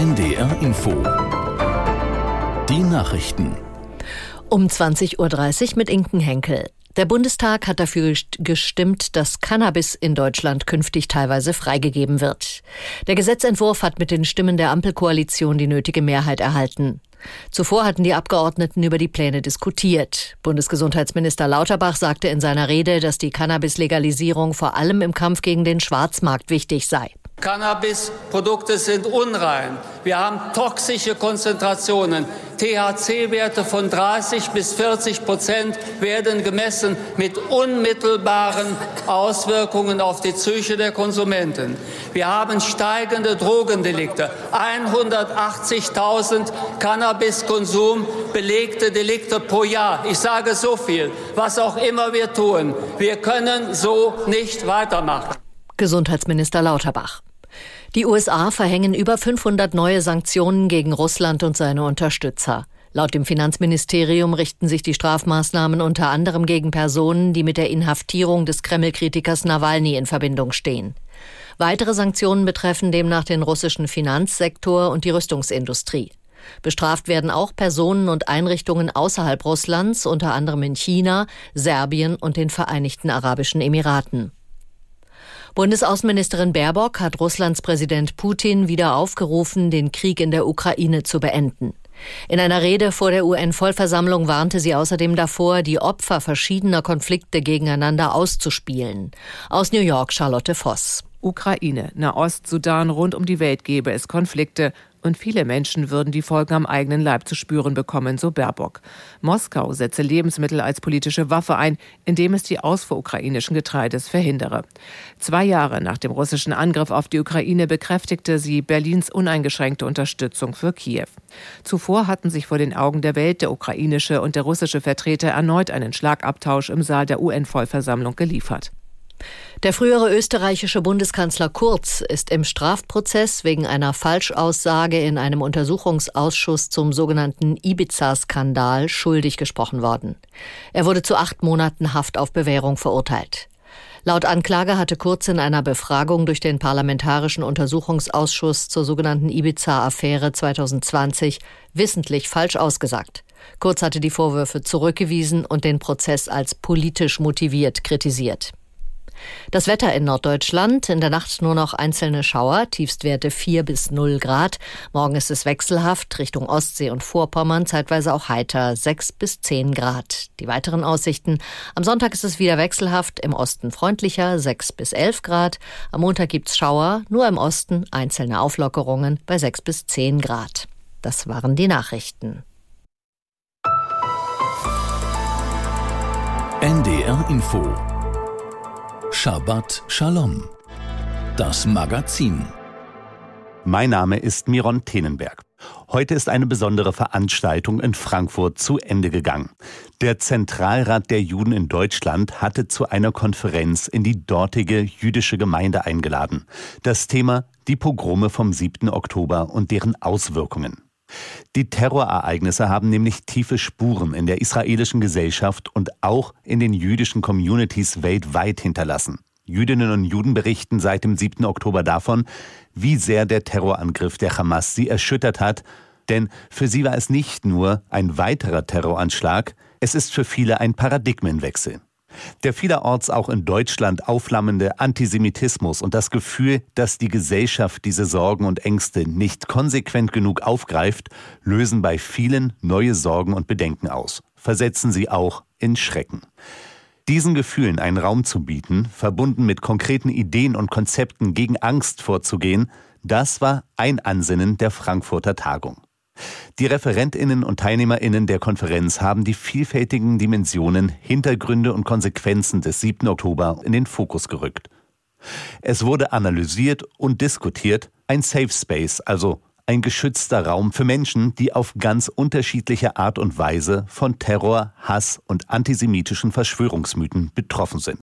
NDR Info. Die Nachrichten. Um 20.30 Uhr mit Inken Henkel. Der Bundestag hat dafür gestimmt, dass Cannabis in Deutschland künftig teilweise freigegeben wird. Der Gesetzentwurf hat mit den Stimmen der Ampelkoalition die nötige Mehrheit erhalten. Zuvor hatten die Abgeordneten über die Pläne diskutiert. Bundesgesundheitsminister Lauterbach sagte in seiner Rede, dass die Cannabis-Legalisierung vor allem im Kampf gegen den Schwarzmarkt wichtig sei. Cannabis-Produkte sind unrein. Wir haben toxische Konzentrationen. THC-Werte von 30 bis 40 Prozent werden gemessen mit unmittelbaren Auswirkungen auf die Psyche der Konsumenten. Wir haben steigende Drogendelikte. 180.000 Cannabiskonsum belegte Delikte pro Jahr. Ich sage so viel. Was auch immer wir tun, wir können so nicht weitermachen. Gesundheitsminister Lauterbach. Die USA verhängen über 500 neue Sanktionen gegen Russland und seine Unterstützer. Laut dem Finanzministerium richten sich die Strafmaßnahmen unter anderem gegen Personen, die mit der Inhaftierung des Kreml-Kritikers Nawalny in Verbindung stehen. Weitere Sanktionen betreffen demnach den russischen Finanzsektor und die Rüstungsindustrie. Bestraft werden auch Personen und Einrichtungen außerhalb Russlands, unter anderem in China, Serbien und den Vereinigten Arabischen Emiraten. Bundesaußenministerin Baerbock hat Russlands Präsident Putin wieder aufgerufen, den Krieg in der Ukraine zu beenden. In einer Rede vor der UN-Vollversammlung warnte sie außerdem davor, die Opfer verschiedener Konflikte gegeneinander auszuspielen. Aus New York Charlotte Voss. Ukraine, Nahost, Sudan, rund um die Welt gebe es Konflikte und viele Menschen würden die Folgen am eigenen Leib zu spüren bekommen, so Baerbock. Moskau setze Lebensmittel als politische Waffe ein, indem es die Ausfuhr ukrainischen Getreides verhindere. Zwei Jahre nach dem russischen Angriff auf die Ukraine bekräftigte sie Berlins uneingeschränkte Unterstützung für Kiew. Zuvor hatten sich vor den Augen der Welt der ukrainische und der russische Vertreter erneut einen Schlagabtausch im Saal der UN-Vollversammlung geliefert. Der frühere österreichische Bundeskanzler Kurz ist im Strafprozess wegen einer Falschaussage in einem Untersuchungsausschuss zum sogenannten Ibiza-Skandal schuldig gesprochen worden. Er wurde zu acht Monaten Haft auf Bewährung verurteilt. Laut Anklage hatte Kurz in einer Befragung durch den Parlamentarischen Untersuchungsausschuss zur sogenannten Ibiza-Affäre 2020 wissentlich falsch ausgesagt. Kurz hatte die Vorwürfe zurückgewiesen und den Prozess als politisch motiviert kritisiert. Das Wetter in Norddeutschland, in der Nacht nur noch einzelne Schauer, Tiefstwerte 4 bis 0 Grad. Morgen ist es wechselhaft, Richtung Ostsee und Vorpommern, zeitweise auch heiter, 6 bis 10 Grad. Die weiteren Aussichten. Am Sonntag ist es wieder wechselhaft, im Osten freundlicher, 6 bis 11 Grad. Am Montag gibt's Schauer, nur im Osten einzelne Auflockerungen bei 6 bis 10 Grad. Das waren die Nachrichten. NDR Info Shabbat Shalom. Das Magazin. Mein Name ist Miron Tenenberg. Heute ist eine besondere Veranstaltung in Frankfurt zu Ende gegangen. Der Zentralrat der Juden in Deutschland hatte zu einer Konferenz in die dortige jüdische Gemeinde eingeladen. Das Thema die Pogrome vom 7. Oktober und deren Auswirkungen. Die Terrorereignisse haben nämlich tiefe Spuren in der israelischen Gesellschaft und auch in den jüdischen Communities weltweit hinterlassen. Jüdinnen und Juden berichten seit dem 7. Oktober davon, wie sehr der Terrorangriff der Hamas sie erschüttert hat, denn für sie war es nicht nur ein weiterer Terroranschlag, es ist für viele ein Paradigmenwechsel. Der vielerorts auch in Deutschland aufflammende Antisemitismus und das Gefühl, dass die Gesellschaft diese Sorgen und Ängste nicht konsequent genug aufgreift, lösen bei vielen neue Sorgen und Bedenken aus, versetzen sie auch in Schrecken. Diesen Gefühlen einen Raum zu bieten, verbunden mit konkreten Ideen und Konzepten gegen Angst vorzugehen, das war ein Ansinnen der Frankfurter Tagung. Die Referentinnen und Teilnehmerinnen der Konferenz haben die vielfältigen Dimensionen, Hintergründe und Konsequenzen des 7. Oktober in den Fokus gerückt. Es wurde analysiert und diskutiert, ein Safe Space, also ein geschützter Raum für Menschen, die auf ganz unterschiedliche Art und Weise von Terror, Hass und antisemitischen Verschwörungsmythen betroffen sind.